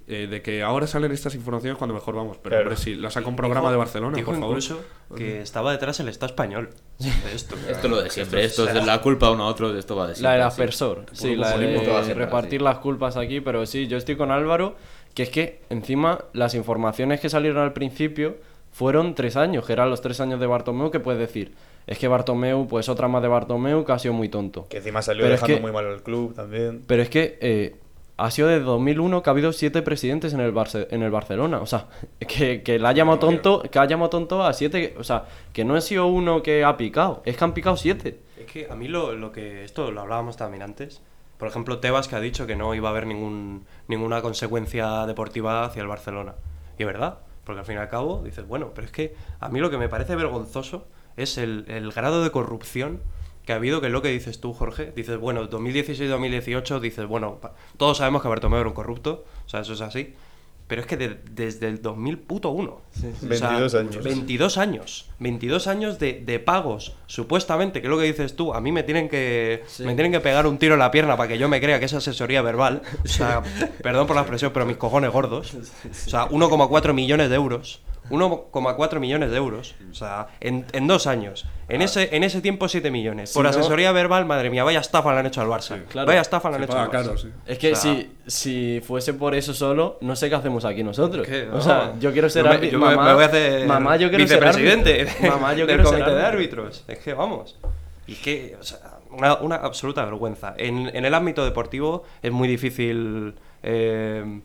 eh, de que ahora salen estas informaciones cuando mejor vamos. Pero Claro. hombre, si lo saca un programa Dijo- de Barcelona, dijo por favor. incluso que estaba detrás el Estado español. de esto. Esto es lo de siempre, esto es la culpa a uno a otro, esto va de siempre. La del aspersor, sí, la de repartir así. las culpas aquí, pero sí, yo estoy con Álvaro, que es que encima las informaciones que salieron al principio fueron tres años, que eran los tres años de Bartomeu, que puedes decir, es que Bartomeu, pues otra más de Bartomeu, que ha sido muy tonto. Que encima salió Pero es dejando que- muy mal al club también. Pero es que eh, ha sido desde 2001 que ha habido siete presidentes en el, Barce- en el Barcelona. O sea, que, que le ha llamado tonto, que ha llamado tonto a siete. O sea, que no ha sido uno que ha picado, es que han picado siete. Es que a mí lo, lo que. Esto lo hablábamos también antes. Por ejemplo, Tebas que ha dicho que no iba a haber ningún, ninguna consecuencia deportiva hacia el Barcelona. Y es verdad, porque al fin y al cabo dices, bueno, pero es que a mí lo que me parece vergonzoso es el, el grado de corrupción que ha habido, que es lo que dices tú, Jorge. Dices, bueno, 2016-2018, dices, bueno, todos sabemos que Bartomeu era un corrupto, o sea, eso es así. Pero es que de- desde el 2001. 22 años. 22 años. 22 años de, de pagos, supuestamente, que es lo que dices tú. A mí me tienen que me tienen que pegar un tiro en la pierna para que yo me crea que es asesoría verbal. O sea, perdón por la expresión, pero mis cojones gordos. O sea, 1,4 millones de euros. 1,4 millones de euros. O sea, en, en dos años. En ese, en ese tiempo, 7 millones. Por no- asesoría verbal, madre mía, vaya estafa le han hecho al Barça. claro. Vaya estafa le Se han hecho al Barça. caro, sí. Es que O sea- si, si fuese por eso solo, no sé qué hacemos aquí nosotros. O sea, yo quiero ser Yo me- árbitro. mamá, me voy a hacer mamá, yo quiero ser vicepresidente árbitro. Mamá, yo del quiero ser comité de árbitro. árbitros. Es que vamos. Y que, o sea, una, una absoluta vergüenza. En, en el ámbito deportivo es muy difícil eh,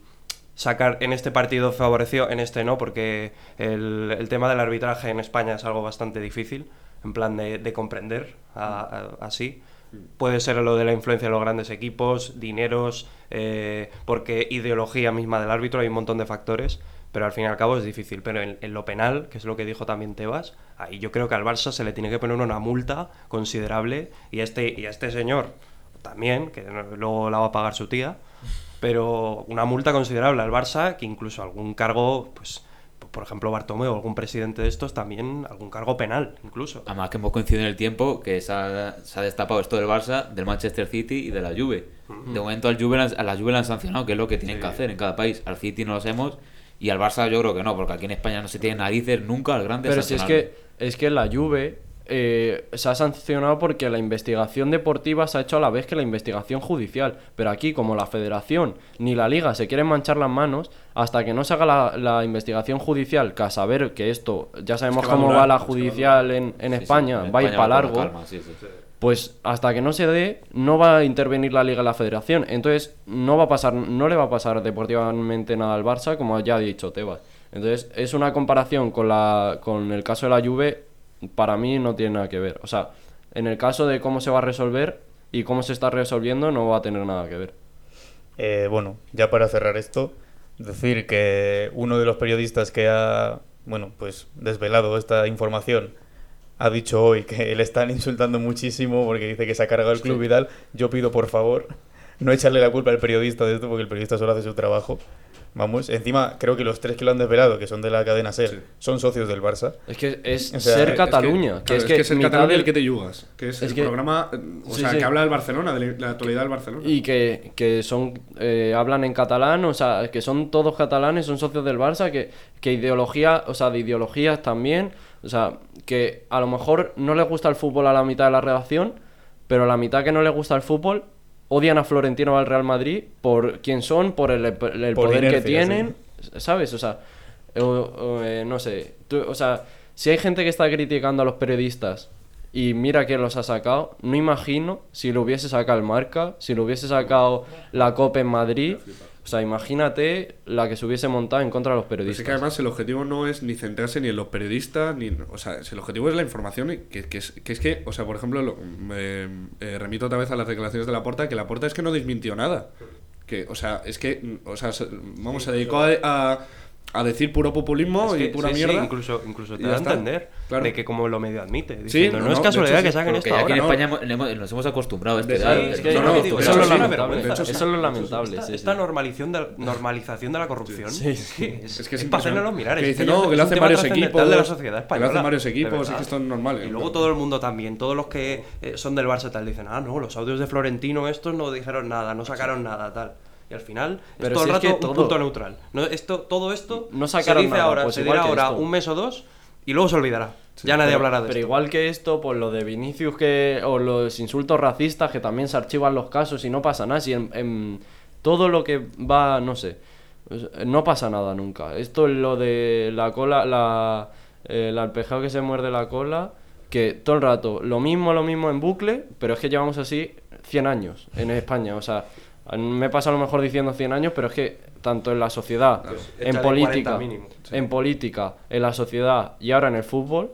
sacar en este partido favoreció, en este no, porque el, el tema del arbitraje en España es algo bastante difícil, en plan de, de comprender así. Puede ser lo de la influencia de los grandes equipos, dineros, eh, porque ideología misma del árbitro, hay un montón de factores, pero al fin y al cabo es difícil. Pero en, en lo penal, que es lo que dijo también Tebas, ahí yo creo que al Barça se le tiene que poner una multa considerable y a este, y a este señor también, que luego la va a pagar su tía, pero una multa considerable al Barça, que incluso algún cargo, pues por ejemplo, Bartomeu o algún presidente de estos, también algún cargo penal, incluso. Además que hemos coincidido en el tiempo que se ha, se ha destapado esto del Barça, del Manchester City y de la Juve. De momento al Juve, a la Juve le han sancionado, que es lo que tienen que hacer en cada país. Al City no lo hacemos y al Barça yo creo que no, porque aquí en España no se tiene narices nunca al grande Pero si es que, es que la Juve eh, se ha sancionado porque la investigación deportiva se ha hecho a la vez que la investigación judicial. Pero aquí, como la federación ni la liga se quieren manchar las manos, hasta que no se haga la, la investigación judicial, que a saber que esto, ya sabemos que va a cómo durar, va la va judicial en, en España, va a ir para largo. Pues hasta que no se dé, no va a intervenir la liga y la federación. Entonces, no va a pasar, no le va a pasar deportivamente nada al Barça, como ya ha dicho Tebas. Entonces, es una comparación con la con el caso de la Juve, para mí no tiene nada que ver. O sea, en el caso de cómo se va a resolver y cómo se está resolviendo, no va a tener nada que ver. Eh, bueno, ya para cerrar esto, decir que uno de los periodistas que ha, bueno, pues desvelado esta información ha dicho hoy que le están insultando muchísimo porque dice que se ha cargado el club y tal. Yo pido por favor no echarle la culpa al periodista de esto porque el periodista solo hace su trabajo. Vamos, encima creo que los tres que lo han desvelado, que son de la cadena SER, Sí. son socios del Barça. Es que es O sea, ser es que- Cataluña, Es que, es que, que, es el del- el que te yugas. Que es, es el que- programa eh, o Sí, sea, sí. que habla del Barcelona, de la actualidad del Barcelona. Y que, que son eh, hablan en catalán, o sea, que son todos catalanes, son socios del Barça, que, que ideología, o sea, de ideologías también, o sea, que a lo mejor no les gusta el fútbol a la mitad de la redacción, pero a la mitad que no les gusta el fútbol odian a Florentino o al Real Madrid por quién son, por el, el Por poder que inercia, tienen, ¿sabes? O sea, o- o, eh, no sé, tú- o sea, si hay gente que está criticando a los periodistas y mira que los ha sacado, no imagino si lo hubiese sacado el Marca, si lo hubiese sacado la Copa en Madrid, sea, imagínate la que se hubiese montado en contra de los Pero es periodistas. que además el objetivo no es ni centrarse ni en los periodistas, ni. O sea, el objetivo es la información. y Que, que es, que es que, o sea, por ejemplo, lo- me eh, remito otra vez a las declaraciones de la Porta, que la Porta es que no desmintió nada. Que, o sea, es que, mm, o sea, se- vamos, se dedicó a, a, a decir puro populismo Es que- y pura sí, sí, mierda. incluso, incluso te da a entender Claro. de que como lo medio admite. Sí, diciendo, no, no, es no, de casualidad hecho, que sí, saquen esto aquí en. España hemos- nos hemos acostumbrado a este sí, Es No, no, eso es lo sí, lamentable. sí. Eso es lo lamentable. Esta, sí, sí. normalización de, normalización de la corrupción Sí. es que es, Es que es es para hacernos mirar. Que es dice, no, es que lo hacen varios equipos, de la sociedad que lo española. hacen varios equipos, es que esto es normal, Y luego todo el mundo también, todos los que eh, son del Barça tal, dicen, ah, no, los audios de Florentino estos no dijeron nada, no sacaron nada, tal. Y al final Pero es todo si el es que rato un todo- punto neutral. No, esto, todo esto No se dice nada, ahora, pues se dirá ahora esto. un mes o dos y luego se olvidará. ya nadie Pero- hablará de Pero esto. igual que esto, por lo de Vinicius que o los insultos racistas que también se archivan los casos y no pasa nada. Si en, en todo lo que va, no sé, no pasa nada nunca. Esto es lo de la cola, la, el alpejado que se muerde la cola, que todo el rato lo mismo, lo mismo en bucle, pero es que llevamos así 100 años en España. O sea, me pasa a lo mejor diciendo 100 años, pero es que tanto en la sociedad, en política, 40 mínimo. en política, en la sociedad y ahora en el fútbol,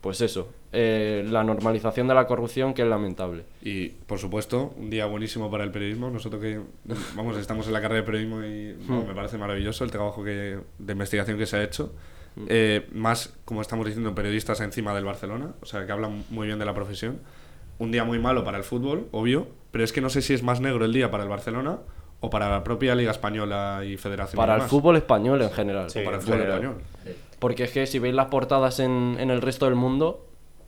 pues eso, eh, la normalización de la corrupción que es lamentable. Y, por supuesto, un día buenísimo para el periodismo. Nosotros que, vamos, estamos en la carrera de periodismo y vamos, me parece maravilloso el trabajo que, de investigación que se ha hecho. Eh, más, como estamos diciendo, periodistas encima del Barcelona, o sea, que hablan muy bien de la profesión. Un día muy malo para el fútbol, obvio, pero es que no sé si es más negro el día para el Barcelona o para la propia Liga Española y Federación. y Para el fútbol español en general. Sí. O para el fútbol general. español. Porque es que si veis las portadas en, en el resto del mundo,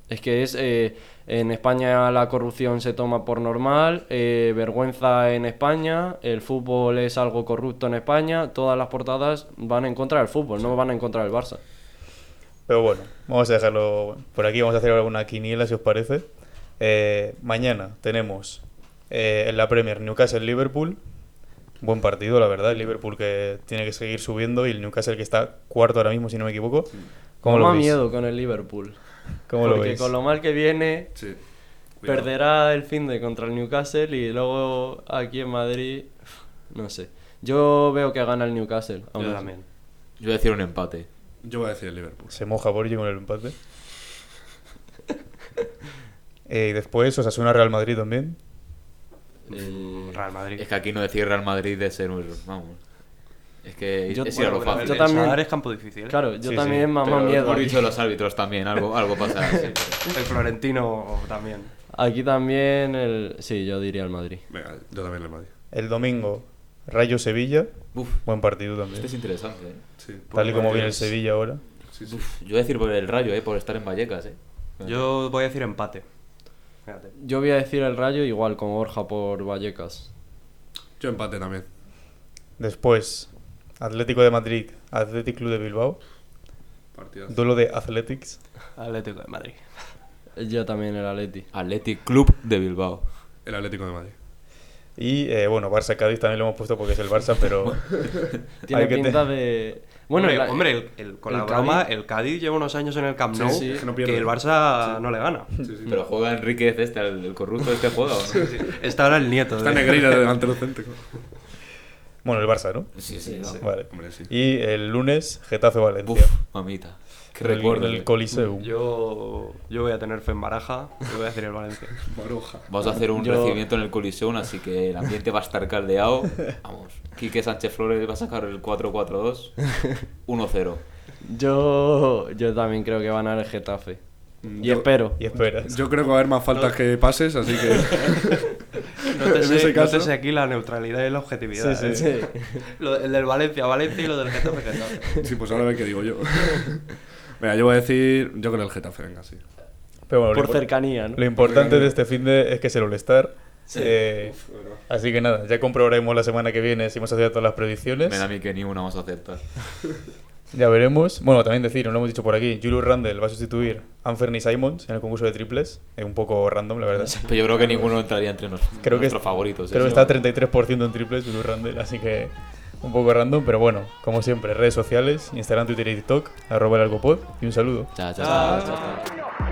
es que es eh, en España la corrupción se toma por normal, eh, vergüenza en España, el fútbol es algo corrupto en España, todas las portadas van en contra del fútbol, no van en contra del Barça. Pero bueno, vamos a dejarlo por aquí. Vamos a hacer alguna quiniela, si os parece. Eh, mañana tenemos eh, en la Premier Newcastle-Liverpool. Buen partido, la verdad. El Liverpool que tiene que seguir subiendo y el Newcastle que está cuarto ahora mismo, si no me equivoco. ¿Cómo lo Toma veis? miedo con el Liverpool. ¿Cómo lo Porque veis? con lo mal que viene, Sí. Perderá el fin de contra el Newcastle y luego aquí en Madrid, no sé. Yo veo que gana el Newcastle. aún Yo así. también. Yo voy a decir un empate. Yo voy a decir el Liverpool. Se moja Borgi con el empate. Eh, y después Osasuna Real Madrid también. Eh, Real Madrid. Es que aquí no decir Real Madrid de ser un... Vamos. Es que Yo- es ir a lo bueno, fácil. yo también- es campo difícil. ¿eh? Claro, yo Sí, también sí, mamá Pero miedo. aquí. dicho los árbitros también, algo, algo pasará. sí, pero- El Florentino también. Aquí también el... Sí, yo diría el Madrid. Venga, yo también el Madrid. El domingo Rayo Sevilla. Uf, Buen partido también. este es interesante, ¿eh? Sí, Tal y como viene el Sevilla ahora. Sí, sí. Yo voy a decir por el Rayo, ¿eh? Por estar en Vallecas, ¿eh? Yo voy a decir empate. Fíjate. Yo voy a decir el Rayo igual con Borja por Vallecas. Yo empate también. Después, Atlético de Madrid, Athletic Club de Bilbao. Partidazo. Duelo de Athletics. Atlético de Madrid. Yo también el Atleti. Athletic Club de Bilbao. El Atlético de Madrid. Y eh, bueno, Barça-Cádiz también lo hemos puesto porque es el Barça, pero. Tiene hay que te- pinta de... Bueno, hombre, el- hombre, el, el- con el la broma, Cádiz- el Cádiz lleva unos años en el Camp Nou sí, que no pierde. que el Barça no le gana. Sí, sí. Pero juega Enriquez este, el, el corrupto este juega, ¿o no? Está ahora el nieto. Está de- Negreira delantero céntrico. Bueno, el Barça, ¿no? Sí, sí, vamos. Vale. Hombre, sí. Y el lunes, Getafe-Valencia. Uf, mamita. Qué En el- recuerdo. en el Coliseum. Yo, yo voy a tener fe en Baraja y voy a decir el Valencia. Maruja. Vamos a hacer un Yo- recibimiento en el Coliseum, así que el ambiente va a estar caldeado. Vamos, Quique Sánchez Flores va a sacar el 4-4-2. 1-0. Yo, yo también creo que van a ganar el Getafe. Y Yo- espero. Y esperas. Yo creo que va a haber más faltas que pases, así que. Nótese, aquí la neutralidad y la objetividad. Sí, sí. ¿eh? Lo- el del Valencia, Valencia y lo del Getafe, Getafe. Sí, pues ahora ve qué digo yo. Venga, yo voy a decir. Yo creo el Getafe, venga, sí. Pero bueno, lo Por cercanía, ¿no? Lo importante de este fin de es que es el All-Star. Eh, así que nada, ya comprobaremos la semana que viene si hemos acertado todas las predicciones. Me da a mí que ni una vamos a aceptar. Ya veremos. Bueno, también decir, no lo hemos dicho por aquí, Julius Randle va a sustituir a Anferny Simons en el concurso de triples. Es un poco random, la verdad. Pero yo creo que ninguno entraría entre nos- Creo que, nuestros favoritos. creo que eso. está a 33% en triples Julius Randle, así que un poco random, pero bueno, como siempre, redes sociales, Instagram, Twitter y TikTok, arroba el algopod y un saludo. Chao, chao, chao, chao, chao.